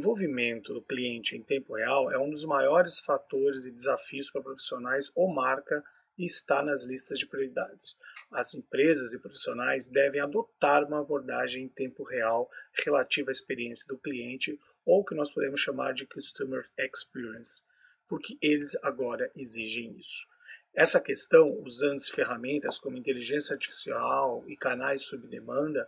Envolvimento do cliente em tempo real é um dos maiores fatores e desafios para profissionais ou marca e está nas listas de prioridades. As empresas e profissionais devem adotar uma abordagem em tempo real relativa à experiência do cliente ou que nós podemos chamar de Customer Experience, porque eles agora exigem isso. Essa questão, usando ferramentas como inteligência artificial e canais sob demanda,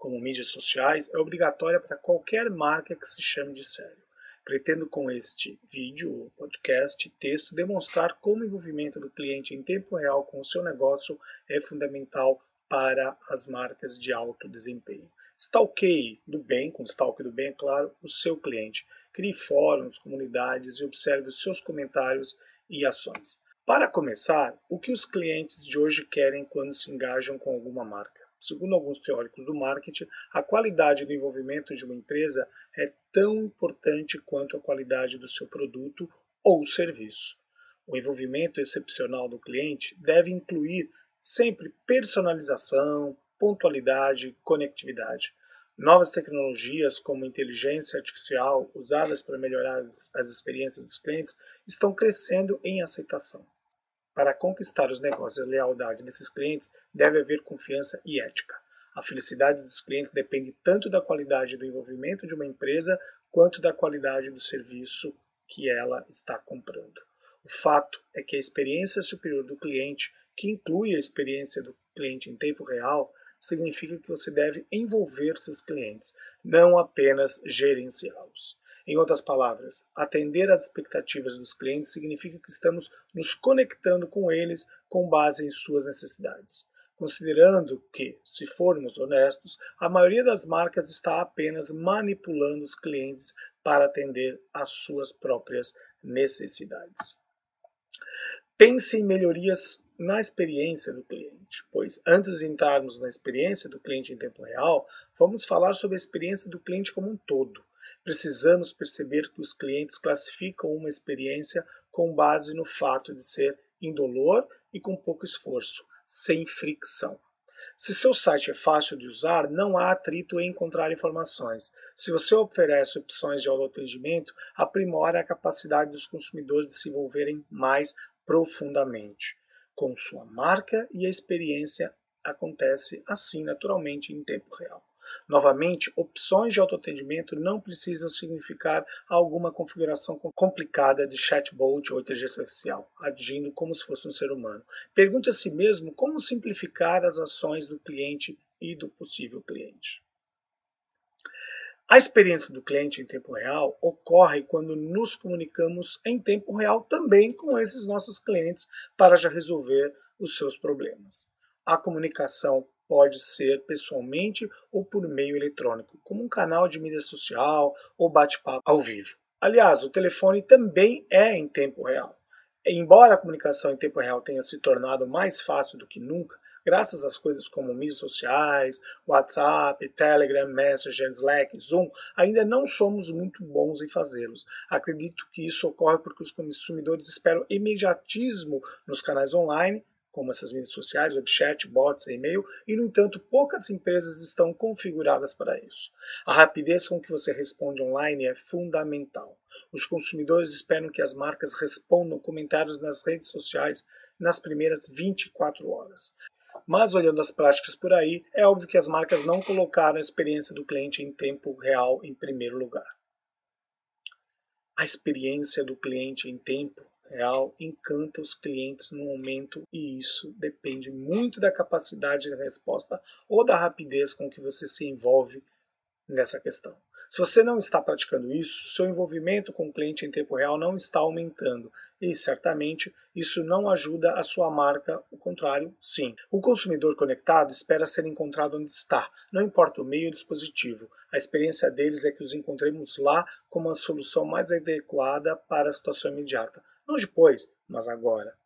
como mídias sociais, é obrigatória para qualquer marca que se chame de sério. Pretendo com este vídeo, podcast, texto, demonstrar como o envolvimento do cliente em tempo real com o seu negócio é fundamental para as marcas de alto desempenho. Stalkeie do bem, com stalk do bem, é claro, o seu cliente. Crie fóruns, comunidades e observe os seus comentários e ações. Para começar, o que os clientes de hoje querem quando se engajam com alguma marca? Segundo alguns teóricos do marketing, a qualidade do envolvimento de uma empresa é tão importante quanto a qualidade do seu produto ou serviço. O envolvimento excepcional do cliente deve incluir sempre personalização, pontualidade conectividade. Novas tecnologias como inteligência artificial usadas para melhorar as experiências dos clientes estão crescendo em aceitação. Para conquistar os negócios e a lealdade desses clientes, deve haver confiança e ética. A felicidade dos clientes depende tanto da qualidade do envolvimento de uma empresa quanto da qualidade do serviço que ela está comprando. O fato é que a experiência superior do cliente, que inclui a experiência do cliente em tempo real, significa que você deve envolver seus clientes, não apenas gerenciá-los. Em outras palavras, atender às expectativas dos clientes significa que estamos nos conectando com eles com base em suas necessidades. Considerando que, se formos honestos, a maioria das marcas está apenas manipulando os clientes para atender às suas próprias necessidades. Pense em melhorias na experiência do cliente, pois antes de entrarmos na experiência do cliente em tempo real, vamos falar sobre a experiência do cliente como um todo. Precisamos perceber que os clientes classificam uma experiência com base no fato de ser indolor e com pouco esforço, sem fricção. Se seu site é fácil de usar, não há atrito em encontrar informações. Se você oferece opções de autoatendimento, aprimora a capacidade dos consumidores de se envolverem mais profundamente com sua marca e a experiência acontece assim naturalmente em tempo real. Novamente, opções de autoatendimento não precisam significar alguma configuração complicada de chatbot ou inteligência artificial, agindo como se fosse um ser humano. Pergunte a si mesmo como simplificar as ações do cliente e do possível cliente. A experiência do cliente em tempo real ocorre quando nos comunicamos em tempo real também com esses nossos clientes para já resolver os seus problemas. A comunicação pode ser pessoalmente ou por meio eletrônico, como um canal de mídia social ou bate-papo ao vivo. Aliás, o telefone também é em tempo real. Embora a comunicação em tempo real tenha se tornado mais fácil do que nunca, graças às coisas como mídias sociais, WhatsApp, Telegram, Messenger, Slack, Zoom, ainda não somos muito bons em fazê-los. Acredito que isso ocorre porque os consumidores esperam imediatismo nos canais online como essas mídias sociais, webchat, bots, e-mail, e no entanto poucas empresas estão configuradas para isso. A rapidez com que você responde online é fundamental. Os consumidores esperam que as marcas respondam comentários nas redes sociais nas primeiras 24 horas. Mas olhando as práticas por aí, é óbvio que as marcas não colocaram a experiência do cliente em tempo real em primeiro lugar. A experiência do cliente em tempo real encanta os clientes no momento e isso depende muito da capacidade de resposta ou da rapidez com que você se envolve nessa questão. Se você não está praticando isso, seu envolvimento com o cliente em tempo real não está aumentando e certamente isso não ajuda a sua marca, o contrário, sim. O consumidor conectado espera ser encontrado onde está, não importa o meio ou dispositivo. A experiência deles é que os encontremos lá como a solução mais adequada para a situação imediata. Não depois, mas agora.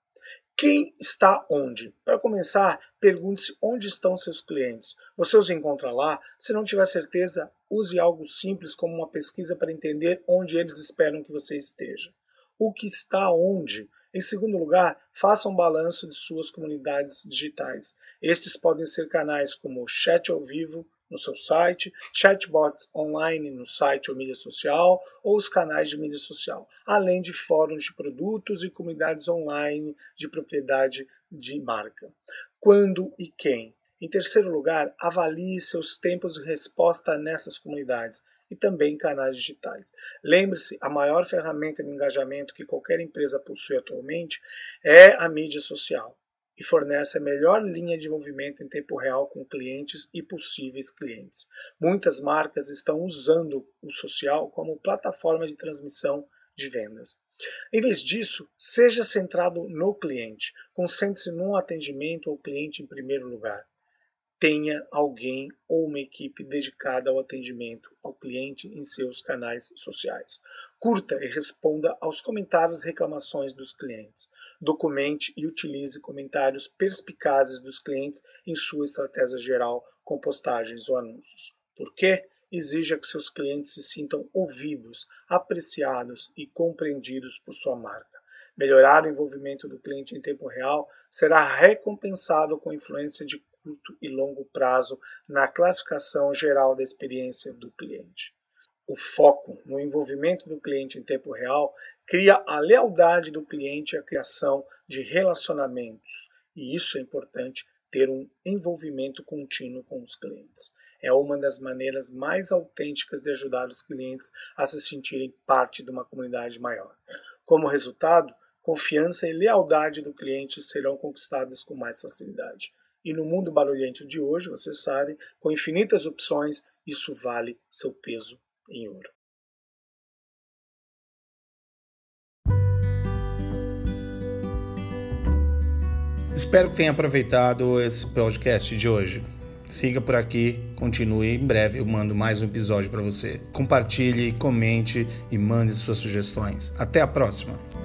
Quem está onde? Para começar, pergunte-se onde estão seus clientes. Você os encontra lá? Se não tiver certeza, use algo simples como uma pesquisa para entender onde eles esperam que você esteja. O que está onde? Em segundo lugar, faça um balanço de suas comunidades digitais. Estes podem ser canais como chat ao vivo, no seu site, chatbots online no site ou mídia social, ou os canais de mídia social, além de fóruns de produtos e comunidades online de propriedade de marca. Quando e quem? Em terceiro lugar, avalie seus tempos de resposta nessas comunidades e também canais digitais. Lembre-se, a maior ferramenta de engajamento que qualquer empresa possui atualmente é a mídia social e fornece a melhor linha de envolvimento em tempo real com clientes e possíveis clientes. Muitas marcas estão usando o social como plataforma de transmissão de vendas. Em vez disso, seja centrado no cliente. Concentre-se no atendimento ao cliente em primeiro lugar tenha alguém ou uma equipe dedicada ao atendimento ao cliente em seus canais sociais. Curta e responda aos comentários e reclamações dos clientes. Documente e utilize comentários perspicazes dos clientes em sua estratégia geral com postagens ou anúncios. Por quê? Exija que seus clientes se sintam ouvidos, apreciados e compreendidos por sua marca. Melhorar o envolvimento do cliente em tempo real será recompensado com influência de curto e longo prazo na classificação geral da experiência do cliente. O foco no envolvimento do cliente em tempo real cria a lealdade do cliente e a criação de relacionamentos. E isso é importante ter um envolvimento contínuo com os clientes. É uma das maneiras mais autênticas de ajudar os clientes a se sentirem parte de uma comunidade maior. Como resultado, confiança e lealdade do cliente serão conquistadas com mais facilidade. E no mundo barulhento de hoje, você sabe, com infinitas opções, isso vale seu peso em ouro. Espero que tenha aproveitado esse podcast de hoje. Siga por aqui, continue. Em breve eu mando mais um episódio para você. Compartilhe, comente e mande suas sugestões. Até a próxima!